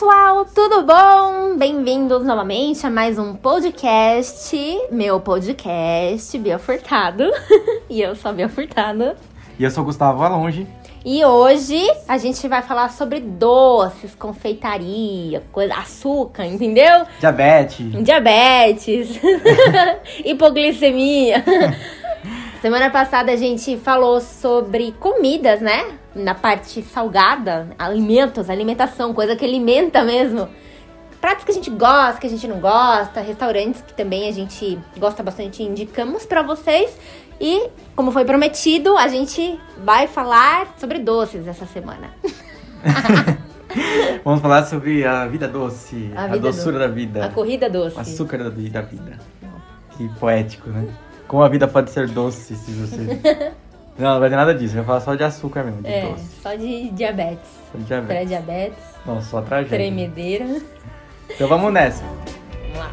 pessoal, tudo bom? Bem-vindos novamente a mais um podcast, meu podcast, Bia Furtado. e eu sou a Bia Furtado. E eu sou o Gustavo Alonge. E hoje a gente vai falar sobre doces, confeitaria, coisa, açúcar, entendeu? Diabetes. Diabetes, hipoglicemia. Semana passada a gente falou sobre comidas, né? Na parte salgada, alimentos, alimentação, coisa que alimenta mesmo. Pratos que a gente gosta, que a gente não gosta, restaurantes que também a gente gosta bastante, indicamos para vocês. E, como foi prometido, a gente vai falar sobre doces essa semana. Vamos falar sobre a vida doce, A a, vida doçura doce. da vida, A corrida doce. o açúcar da vida. Que poético, né? Como a vida pode ser doce se você. não, não vai ter nada disso, vai falar só de açúcar mesmo, de É, doce. só de diabetes. Só de diabetes. Pré-diabetes, Não, só tragédia. tremedeira. Então vamos nessa. Vamos lá.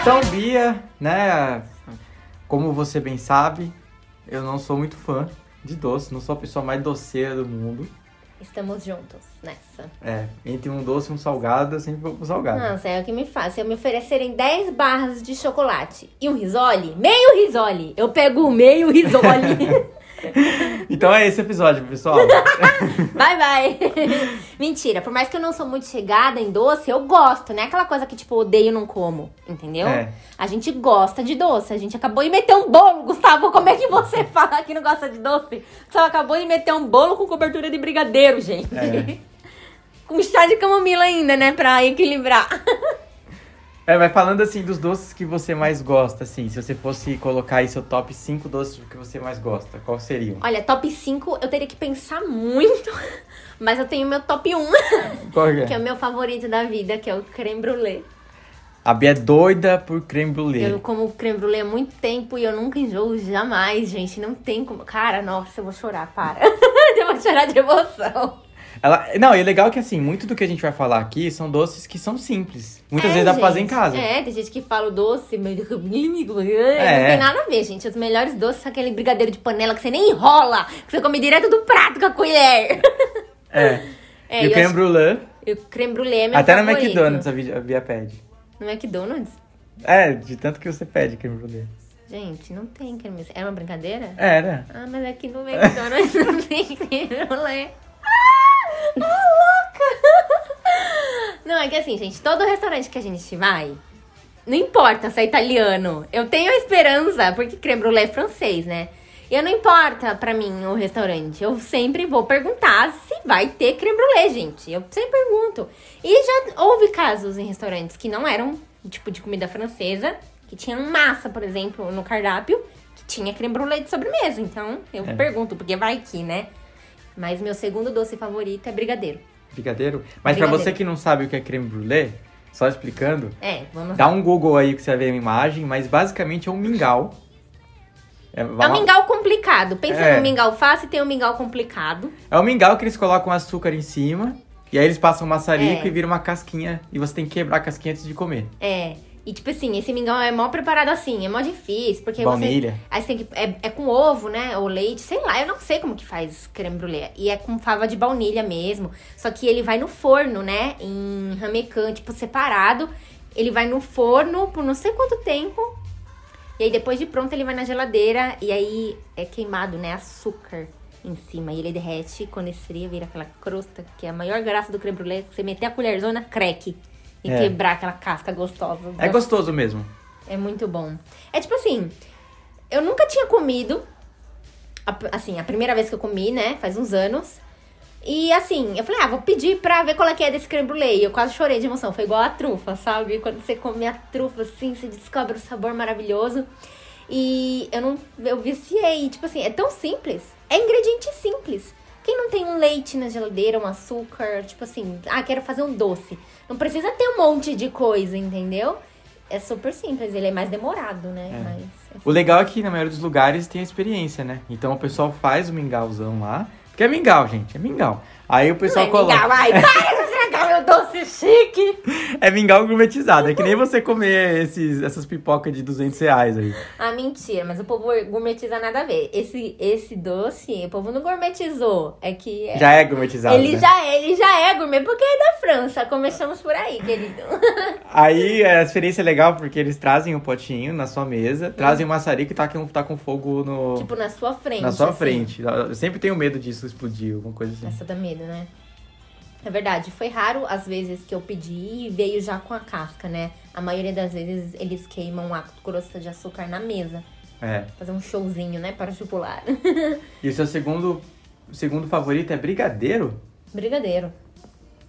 Então, Bia, né? Como você bem sabe, eu não sou muito fã de doce, não sou a pessoa mais doceira do mundo. Estamos juntos nessa. É, entre um doce e um salgado, eu sempre vou pro salgado. Nossa, é o que me faz. Se eu me oferecerem 10 barras de chocolate e um risole, meio risole, eu pego o meio risole. Então é esse episódio, pessoal. vai, vai. Mentira, por mais que eu não sou muito chegada em doce, eu gosto, né? Aquela coisa que, tipo, odeio e não como, entendeu? É. A gente gosta de doce. A gente acabou de meter um bolo, Gustavo. Como é que você fala que não gosta de doce? Você acabou de meter um bolo com cobertura de brigadeiro, gente. É. com chá de camomila ainda, né? Pra equilibrar. É, vai falando assim dos doces que você mais gosta, assim. Se você fosse colocar aí seu top 5 doces que você mais gosta, qual seriam? Olha, top 5 eu teria que pensar muito, mas eu tenho meu top 1, Qual que que é é? o meu favorito da vida, que é o creme brulee. A Bia é doida por creme brulee. Eu como creme brulee há muito tempo e eu nunca enjoo jamais, gente. Não tem como. Cara, nossa, eu vou chorar, para. eu vou chorar de emoção. Ela, não, e é legal que assim, muito do que a gente vai falar aqui são doces que são simples. Muitas É, vezes dá pra fazer em gente. casa. É, tem gente que fala o doce, mas não É. tem nada a ver, gente. Os melhores doces são aquele brigadeiro de panela que você nem enrola, que você come direto do prato com a colher. É. É, e o creme brulee, E o creme brulee é meu até no favorito. McDonald's a Bia, a Bia pede. No McDonald's? É, de tanto que você pede creme brulee. Gente, não tem creme. É uma brincadeira? Era. Ah, mas aqui no McDonald's não tem creme brulee. Ah, louca! Não, é que assim, gente, todo restaurante que a gente vai, não importa se é italiano, eu tenho a esperança, porque creme brulee é francês, né? E eu não importa pra mim o restaurante, eu sempre vou perguntar se vai ter creme brulee, gente. Eu sempre pergunto. E já houve casos em restaurantes que não eram tipo de comida francesa, que tinham massa, por exemplo, no cardápio, que tinha creme brulee de sobremesa. Então, eu É. pergunto, porque vai que, né? Mas meu segundo doce favorito é brigadeiro. Brigadeiro. Mas pra Brigadeiro. você que não sabe o que é creme brulee, só explicando, É, vamos dá lá. um Google aí que você vai ver a imagem, mas basicamente é um mingau. É, É um mingau complicado. Pensa É. no mingau fácil, tem um mingau complicado. É um mingau que eles colocam açúcar em cima. E aí eles passam maçarico É. e vira uma casquinha. E você tem que quebrar a casquinha antes de comer. É. E tipo assim, esse mingau é mó preparado assim, é mó difícil, porque Baunilha. você. Aí você tem que. É, é com ovo, né? Ou leite, sei lá, eu não sei como que faz creme brulee. E é com fava de baunilha mesmo. Só que ele vai no forno, né? Em ramecan, tipo, separado. Ele vai no forno por não sei quanto tempo. E aí depois de pronto ele vai na geladeira. E aí é queimado, né? Açúcar em cima. E ele derrete. Quando esfria, vira aquela crosta, que é a maior graça do creme brulee. Você meter a colherzona, creque. E É. quebrar aquela casca gostosa. É gostoso mesmo. é muito bom. É tipo assim, eu nunca tinha comido. Assim, a primeira vez que eu comi, né? Faz uns anos. E assim, eu falei, ah, vou pedir pra ver qual é que é desse creme brulee. E eu quase chorei de emoção. Foi igual a trufa, sabe? Quando você come a trufa assim, você descobre o sabor maravilhoso. E eu não. Eu viciei. Tipo assim, é tão simples. É ingrediente simples. Não tem um leite na geladeira, um açúcar, tipo assim, ah, quero fazer um doce. Não precisa ter um monte de coisa, entendeu? É super simples, ele é mais demorado, né? É. Mas. O legal é que na maioria dos lugares tem a experiência, né? Então o pessoal faz o mingauzão lá. Porque é mingau, gente, é mingau. Aí o Não pessoal é coloca. mingau, ai, para meu doce chique. É mingau gourmetizado. É que nem você comer esses, essas pipocas de 200 reais aí. Ah, mentira, mas o povo gourmetiza nada a ver. Esse, esse doce, o povo não gourmetizou. É que. Já é gourmetizado. Ele, né? já, ele já é gourmet, porque é da França. Começamos por aí, querido. Aí a experiência é legal porque eles trazem um potinho na sua mesa, trazem um maçarico e tá com, tá com fogo no. tipo, na sua frente. na sua assim. frente. Eu sempre tenho medo disso explodir, alguma coisa assim. Essa dá medo, né? É verdade, foi raro as vezes que eu pedi e veio já com a casca, né? A maioria das vezes eles queimam a crosta de açúcar na mesa. É. Fazer um showzinho, né? Para chupular. E o seu segundo, segundo favorito é brigadeiro? brigadeiro.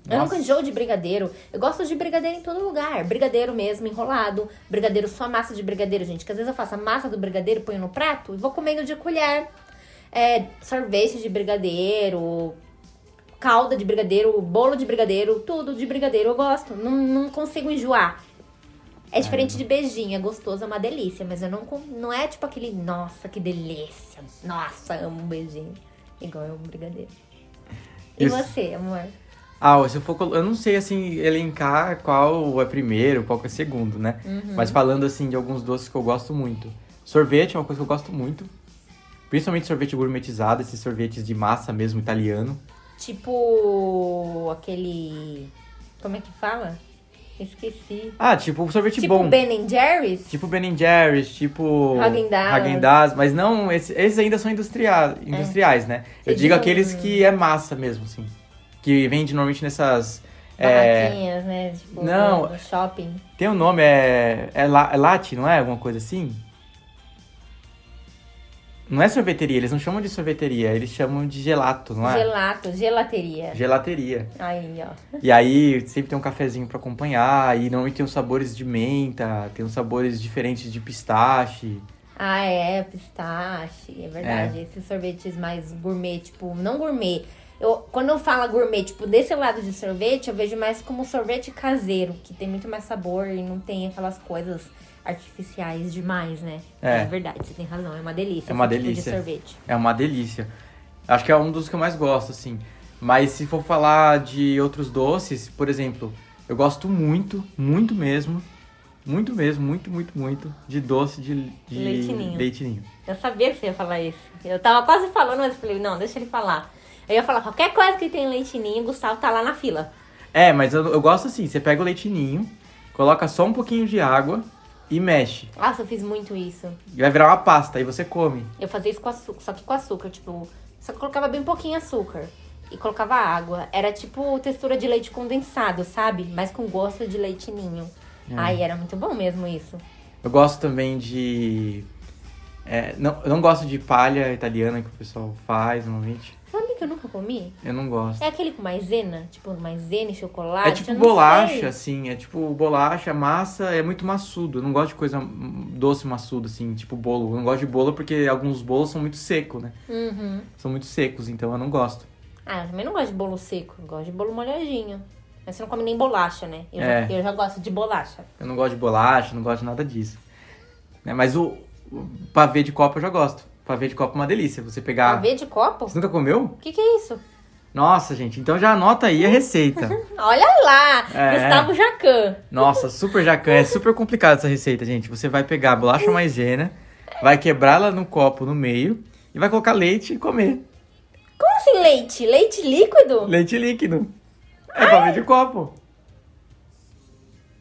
Eu Nossa. nunca enjoo de brigadeiro. Eu gosto de brigadeiro em todo lugar. Brigadeiro mesmo, enrolado. Brigadeiro só massa de brigadeiro, gente. Que às vezes eu faço a massa do brigadeiro, ponho no prato e vou comendo de colher. É, sorvete de brigadeiro, calda de brigadeiro, bolo de brigadeiro, tudo de brigadeiro eu gosto. Não, não consigo enjoar. É diferente de beijinho, é gostoso, é uma delícia. Mas eu não, não é tipo aquele, nossa, que delícia. Nossa, amo um beijinho. Igual é um brigadeiro. E Isso. você, amor? Ah, se eu for. Eu não sei assim elencar qual é primeiro, qual que é segundo, né? Uhum. Mas falando assim de alguns doces que eu gosto muito. Sorvete é uma coisa que eu gosto muito. Principalmente sorvete gourmetizado, esses sorvetes de massa mesmo italiano. Tipo aquele. Como é que fala? Esqueci. Ah, tipo sorvete tipo bom. Ben Jerry's? Tipo Ben Jerry's, tipo Häagen-Dazs. Mas não, esses, esses ainda são industria, industriais, né? Você Eu digo diz aqueles um- que é massa mesmo, assim. Que vende normalmente nessas... é, Barraquinhas, né? Tipo, Não. no shopping. tem um nome, é, é, la, é latte, não é? Alguma coisa assim? Não é sorveteria, eles não chamam de sorveteria, eles chamam de gelato, não é? Gelato, gelateria. Gelateria. Aí, ó. E aí sempre tem um cafezinho pra acompanhar, e normalmente tem os sabores de menta, tem os sabores diferentes de pistache. Ah, é, pistache, é verdade. Esses sorvetes mais gourmet, tipo, não gourmet. Eu, quando eu falo gourmet, tipo, desse lado de sorvete, eu vejo mais como sorvete caseiro, que tem muito mais sabor e não tem aquelas coisas artificiais demais, né? É. verdade, você tem razão, é uma delícia. É uma esse tipo delícia. de sorvete. É uma delícia. Acho que é um dos que eu mais gosto, assim. Mas se for falar de outros doces, por exemplo, eu gosto muito, muito mesmo, muito mesmo, muito, muito, muito, de doce de, de ninho. Eu sabia que você ia falar isso. Eu tava quase falando, mas eu falei, não, deixa ele falar. Eu ia falar qualquer coisa que tem leitinho, o Gustavo tá lá na fila. É, mas eu, eu gosto assim, você pega o leite ninho, coloca só um pouquinho de água e mexe. Nossa, eu fiz muito isso. E vai virar uma pasta, aí você come. Eu fazia isso com açúcar, só que com açúcar, tipo, só que colocava bem pouquinho açúcar e colocava água. Era tipo textura de leite condensado, sabe? Mas com gosto de leite ninho. É. Ai, era muito bom mesmo isso. Eu gosto também de... é, não, eu não gosto de palha italiana que o pessoal faz normalmente. Que eu nunca comi? Eu não gosto. É aquele com maisena, tipo maisena e chocolate. É tipo bolacha, sei. assim, é tipo bolacha, massa, é muito maçudo. Eu não gosto de coisa doce maçudo, assim, tipo bolo. Eu não gosto de bolo porque alguns bolos são muito secos, né? Uhum. São muito secos, então eu não gosto. Ah, eu também não gosto de bolo seco, eu gosto de bolo molhadinho. Mas você não come nem bolacha, né? Eu, É. já, eu já gosto de bolacha. Eu não gosto de bolacha, não gosto de nada disso. Né, Mas o, o pavê de copo eu já gosto. Pavê de copo é uma delícia. Você pegar. Pavê de copo? Você nunca comeu? O que, que é isso? Nossa, gente, então já anota aí a receita. Olha lá! É. Gustavo Jacan. Nossa, super jacan. É super complicado essa receita, gente. Você vai pegar a bolacha maisena, vai quebrá-la no copo no meio e vai colocar leite e comer. Como assim leite? Leite líquido? Leite líquido. É pavê de copo.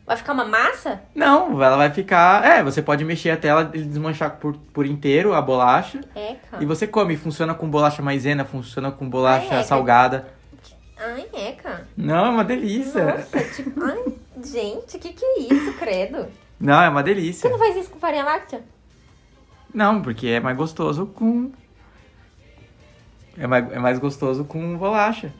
Vai ficar uma massa? Não, ela vai ficar. É, você pode mexer até ela desmanchar por, por inteiro a bolacha. É, cara. E você come. Funciona com bolacha maisena, funciona com bolacha Ah, é, salgada. Ai, é, cara. Não, é uma delícia. Nossa, tipo... Ai, gente, o que que é isso, credo? Não, é uma Você delícia. não faz isso com farinha láctea? Não, porque é mais gostoso com. É mais, é mais gostoso com bolacha.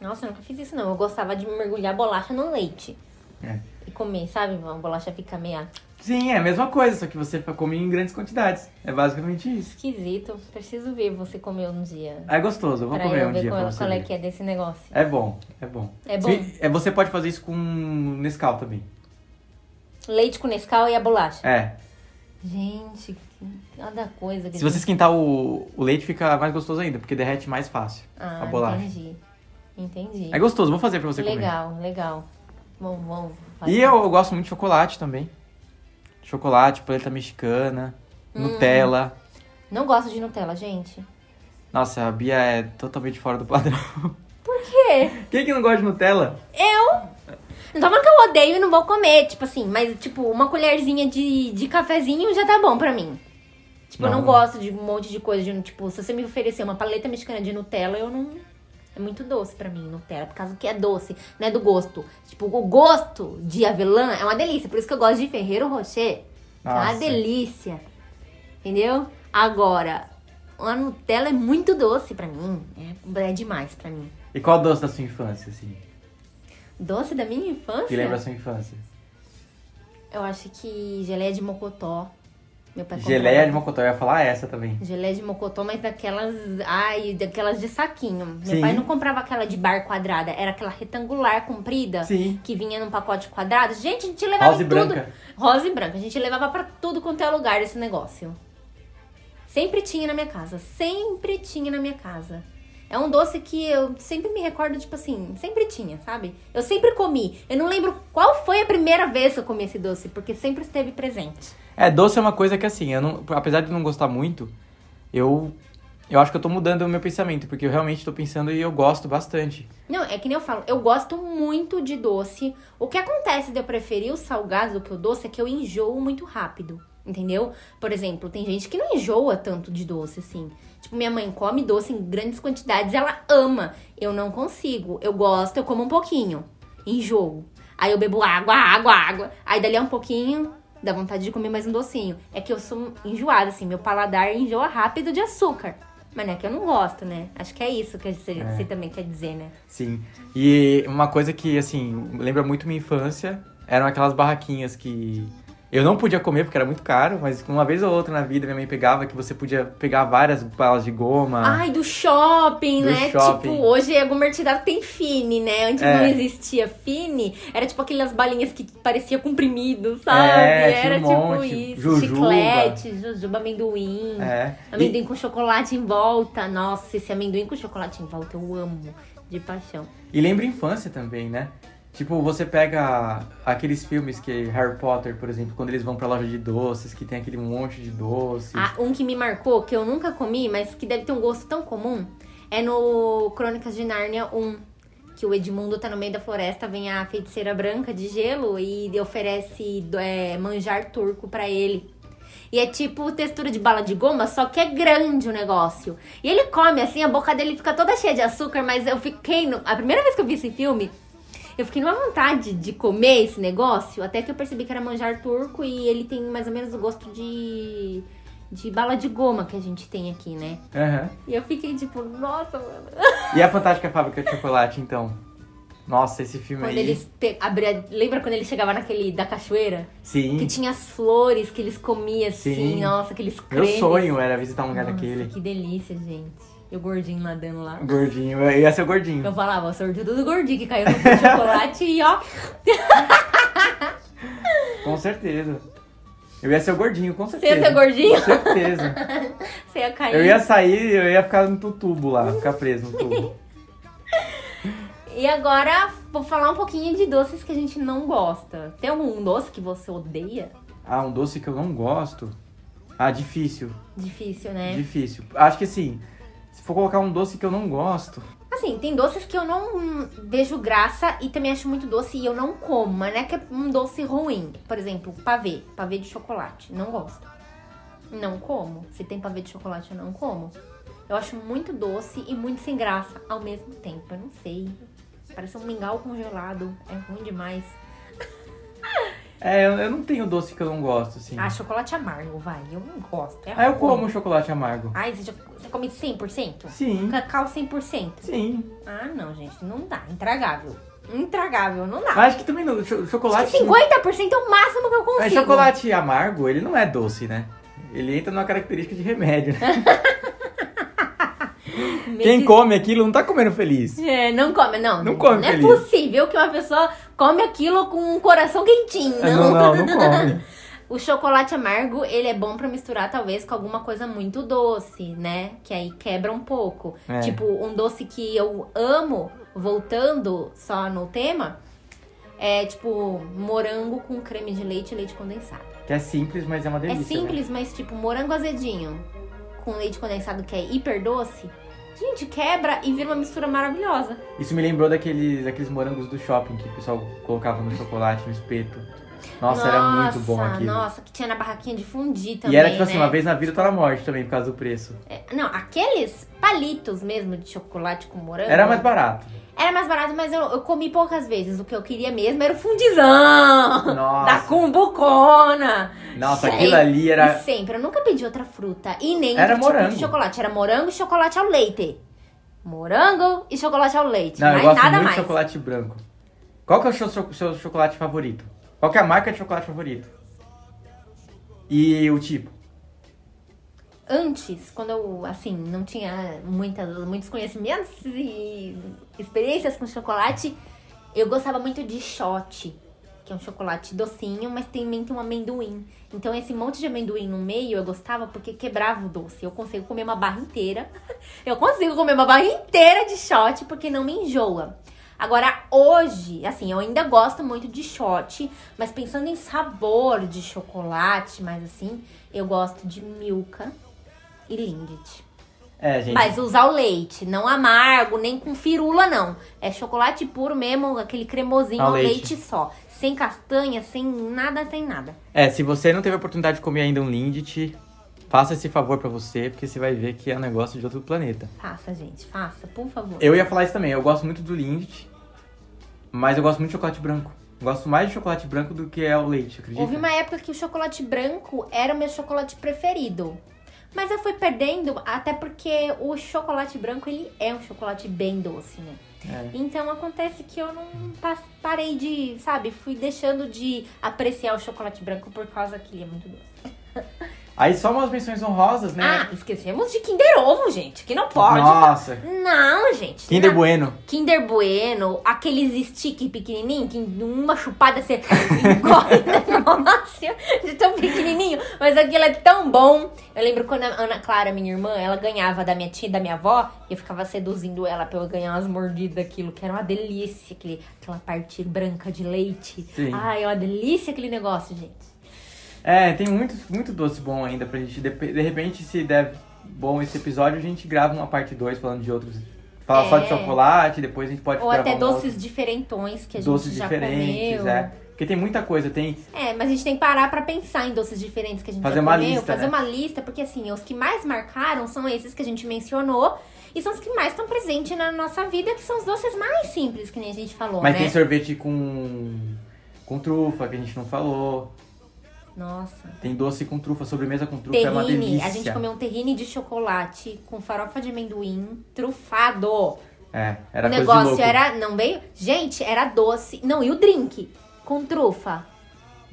Nossa, eu nunca fiz isso, não. Eu gostava de mergulhar bolacha no leite. É. E comer, sabe? A bolacha fica meio Sim, é a mesma coisa, só que você come em grandes quantidades. É basicamente isso. esquisito. Preciso ver você comer um dia. É gostoso, eu vou pra comer eu um ver dia qual, pra você qual é que é desse negócio. É bom, é bom. É bom? Se- é, você pode fazer isso com Nescau também. Leite com Nescau e a bolacha. É. Gente, cada coisa Se você esquentar o, o leite, fica mais gostoso ainda, porque derrete mais fácil Ah, a bolacha. entendi. Entendi. É gostoso, vou fazer pra você comer. legal, legal. Vamos, vamos. E eu, eu gosto muito de chocolate também. Chocolate, paleta mexicana, Hum. Nutella. Não gosto de Nutella, gente. Nossa, a Bia é totalmente fora do padrão. Por quê? Quem que não gosta de Nutella? Eu? Não tô falando que eu odeio e não vou comer, tipo assim, mas tipo, uma colherzinha de, de cafezinho já tá bom pra mim. Tipo, eu não Não. gosto de um monte de coisa, de, tipo, se você me oferecer uma paleta mexicana de Nutella, eu não... É muito doce pra mim, Nutella, por causa que é doce, não é do gosto. Tipo, o gosto de avelã é uma delícia, por isso que eu gosto de Ferreiro Rocher. É uma Nossa. delícia, entendeu? Agora, a Nutella é muito doce pra mim, é, é demais pra mim. E qual doce da sua infância, assim? Doce da minha infância? Que lembra a sua infância? Eu acho que geleia de mocotó. Meu pai Geleia comprava. de mocotó, eu ia falar essa também. Geleia de mocotó, mas daquelas. Ai, daquelas de saquinho. Meu Sim. pai não comprava aquela de bar quadrada, era aquela retangular comprida. Sim. Que vinha num pacote quadrado. Gente, a gente levava Rosa em tudo. branca. Rosa e branca. A gente levava pra tudo quanto é lugar esse negócio. Sempre tinha na minha casa. Sempre tinha na minha casa. É um doce que eu sempre me recordo, tipo assim, sempre tinha, sabe? Eu sempre comi. Eu não lembro qual foi a primeira vez que eu comi esse doce, porque sempre esteve presente. É, doce é uma coisa que assim, eu não, apesar de não gostar muito, eu eu acho que eu tô mudando o meu pensamento, porque eu realmente tô pensando e eu gosto bastante. Não, é que nem eu falo, eu gosto muito de doce. O que acontece de eu preferir o salgado do que o doce é que eu enjoo muito rápido, entendeu? Por exemplo, tem gente que não enjoa tanto de doce, assim. Tipo, minha mãe come doce em grandes quantidades, ela ama. Eu não consigo. Eu gosto, eu como um pouquinho. Enjoo. Aí eu bebo água, água, água. Aí dali a um pouquinho, dá vontade de comer mais um docinho. É que eu sou enjoada, assim, meu paladar enjoa rápido de açúcar. Mas não é que eu não gosto, né? Acho que é isso que você, você também quer dizer, né? Sim. E uma coisa que, assim, lembra muito minha infância, eram aquelas barraquinhas que eu não podia comer porque era muito caro, mas uma vez ou outra na vida minha mãe pegava que você podia pegar várias balas de goma. Ai, do shopping, Do né? shopping. Tipo, hoje é merchandising tem Fini, né? Antes É. não existia Fini. Era tipo aquelas balinhas que parecia comprimido, sabe? É, Era um tipo monte. isso. Jujuba. Chiclete, jujuba, amendoim. É. Amendoim com chocolate em volta. Nossa, esse amendoim com chocolate em volta eu amo de paixão. E lembra infância também, né? Tipo, você pega aqueles filmes que Harry Potter, por exemplo, quando eles vão pra loja de doces, que tem aquele monte de doces. Ah, um que me marcou, que eu nunca comi, mas que deve ter um gosto tão comum, é no Crônicas de Nárnia 1. Que o Edmundo tá no meio da floresta, vem a feiticeira branca de gelo e oferece é, manjar turco pra ele. E é tipo textura de bala de goma, só que é grande o negócio. E ele come assim, a boca dele fica toda cheia de açúcar, mas eu fiquei. No... A primeira vez que eu vi esse filme, eu fiquei numa vontade de comer esse negócio, até que eu percebi que era manjar turco e ele tem mais ou menos o gosto de. de bala de goma que a gente tem aqui, né? Aham. E eu fiquei tipo, nossa, mano. E a Fantástica Fábrica de Chocolate, então? Nossa, esse filme Quando aí. eles pe... abria... Lembra quando ele chegava naquele da cachoeira? Sim. Que tinha as flores que eles comiam assim, Sim. nossa, aqueles Meu cremes. sonho era visitar um lugar Nossa, daquele. que delícia, gente. E o gordinho nadando lá. Gordinho, eu ia ser o gordinho. Eu falava, sortudo do gordinho que caiu no chocolate e ó. Com certeza. Eu ia ser o gordinho, com Você certeza. ia ser gordinho? Com certeza. Você ia cair. Eu ia sair, eu ia ficar no tubo lá, ficar preso no tubo. E agora, vou falar um pouquinho de doces que a gente não gosta. Tem algum doce que você odeia? Ah, um doce que eu não gosto. Ah, difícil. Difícil, né? Difícil. Acho que assim, se for colocar um doce que eu não gosto. Assim, tem doces que eu não vejo graça e também acho muito doce e eu não como. Mas não é que é um doce ruim. Por exemplo, pavê. Pavê de chocolate. Não gosto. Não como. Se tem pavê de chocolate, eu não como. Eu acho muito doce e muito sem graça ao mesmo tempo. Eu não sei. Parece um mingau congelado. É ruim demais. É, eu, eu não tenho doce que eu não gosto, assim. Ah, chocolate amargo, vai. Eu não gosto. É Ah, eu ruim. como chocolate amargo. Ai, você, você come 100%? Sim. Cacau 100%? Sim. Ah, não, gente. Não dá. Intragável. Intragável, não dá. Mas acho que também não. cho- Chocolate. Acho que 50% é o máximo que eu consigo. Mas chocolate amargo, ele não é doce, né? Ele entra numa característica de remédio, né? Quem que- come aquilo não tá comendo feliz. É, não come, não. Não come Não é feliz. possível que uma pessoa come aquilo com um coração quentinho, Ah, Não, não. não, não come. O chocolate amargo, ele é bom pra misturar, talvez, com alguma coisa muito doce, né? Que aí quebra um pouco. É. Tipo, um doce que eu amo, voltando só no tema, é tipo morango com creme de leite e leite condensado. Que é simples, mas é uma delícia. é simples, mas tipo, morango azedinho com leite condensado que é hiper doce. Gente, quebra e vira uma mistura maravilhosa. Isso me lembrou daqueles, daqueles morangos do shopping que o pessoal colocava no chocolate, no espeto. Nossa, era muito bom Nossa, aquilo. Nossa, que tinha na barraquinha de fundir também, e era tipo assim, né? uma vez na vida toda morte também, por causa do preço. É, Não, aqueles palitos mesmo de chocolate com morango. Era mais barato. Era mais barato, mas eu, eu comi poucas vezes. O que eu queria mesmo era o fundizão. Nossa. Da cumbucona. Nossa, Gente, aquilo ali era. E sempre, eu nunca pedi outra fruta. E nem Era tipo morango. de chocolate. Era morango e chocolate ao leite. Morango e chocolate ao leite. Não, eu mais gosto nada muito mais. de chocolate branco. Qual que é o seu, seu chocolate favorito? Qual é a marca de chocolate favorito? E o tipo? Antes, quando eu, assim, não tinha muitas, muitos conhecimentos e experiências com chocolate, eu gostava muito de shot, que é um chocolate docinho, mas também tem um amendoim. Então, esse monte de amendoim no meio eu gostava porque quebrava o doce. Eu consigo comer uma barra inteira. Eu consigo comer uma barra inteira de shot porque não me enjoa. Agora, hoje, assim, eu ainda gosto muito de shot, mas pensando em sabor de chocolate, mas assim, eu gosto de Milka e Lindt. É, gente. Mas usar o leite, não amargo, nem com firula, não. É chocolate puro mesmo, aquele cremosinho Ao ao leite. leite. só. Sem castanha, sem nada, sem nada. É, se você não teve a oportunidade de comer ainda um Lindt, faça esse favor pra você, porque você vai ver que é um negócio de outro planeta. Faça, gente, faça, por favor. Eu ia falar isso também, eu gosto muito do Lindt, mas eu gosto muito de chocolate branco. Gosto mais de chocolate branco do que é o leite, acredita? Houve uma época que o chocolate branco era o meu chocolate preferido. Mas eu fui perdendo, até porque o chocolate branco, ele é um chocolate bem doce, né? É. Então acontece que eu não parei de, sabe, fui deixando de apreciar o chocolate branco por causa que ele é muito doce. Aí só umas menções honrosas, né? Ah, esquecemos de Kinder Ovo, gente, que não pode. Nossa, Não, gente. Kinder não. Bueno. Kinder Bueno, aqueles stick pequenininho, que uma chupada você engole. Nossa, de tão pequenininho. Mas aquilo é tão bom. Eu lembro quando a Ana Clara, minha irmã, ela ganhava da minha tia da minha avó. E eu ficava seduzindo ela pra eu ganhar umas mordidas daquilo, que era uma delícia. Aquele, aquela parte branca de leite. Sim. Ai, é uma delícia aquele negócio, gente. É, tem muito, muito doce bom ainda pra gente. De, de repente, se der bom esse episódio, a gente grava uma parte 2 falando de outros. Fala só de É. chocolate, depois a gente pode Ou até uma doces diferentões que a gente doces já diferentes, comeu. é. Porque tem muita coisa, tem. É, mas a gente tem que parar pra pensar em doces diferentes que a gente Fazer já uma comeu, lista, fazer né? uma lista, porque assim, os que mais marcaram são esses que a gente mencionou e são os que mais estão presentes na nossa vida, que são os doces mais simples, que nem a gente falou, Mas né? tem sorvete com. com trufa, que a gente não falou. Nossa. Tem doce com trufa, sobremesa com trufa, é uma Terrine, delícia. a gente comeu um terrine de chocolate com farofa de amendoim trufado. É, era o coisa de negócio louco. era, não veio? Gente, era doce. Não, e o drink com trufa?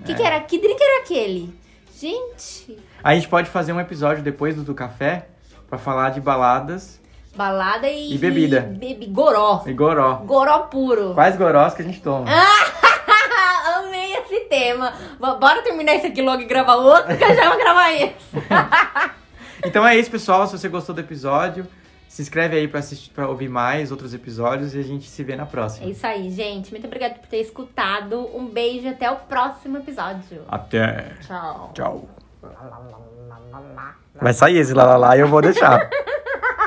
Que É. que era? Que drink era aquele? Gente, A gente pode fazer um episódio depois do do café pra falar de baladas balada e E bebida. e goró. e goró. Goró puro. Quais gorós que a gente toma. Esse tema. Bora terminar isso aqui logo e gravar outro, que eu já vou gravar esse. Então é isso, pessoal. Se você gostou do episódio, se inscreve aí pra, assistir, pra ouvir mais outros episódios e a gente se vê na É próxima. isso aí, gente. Muito obrigada por ter escutado. Um beijo e até o próximo episódio. Até. Tchau. Tchau. Vai sair esse lá lá lá e eu vou deixar.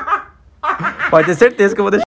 Pode ter certeza que eu vou deixar.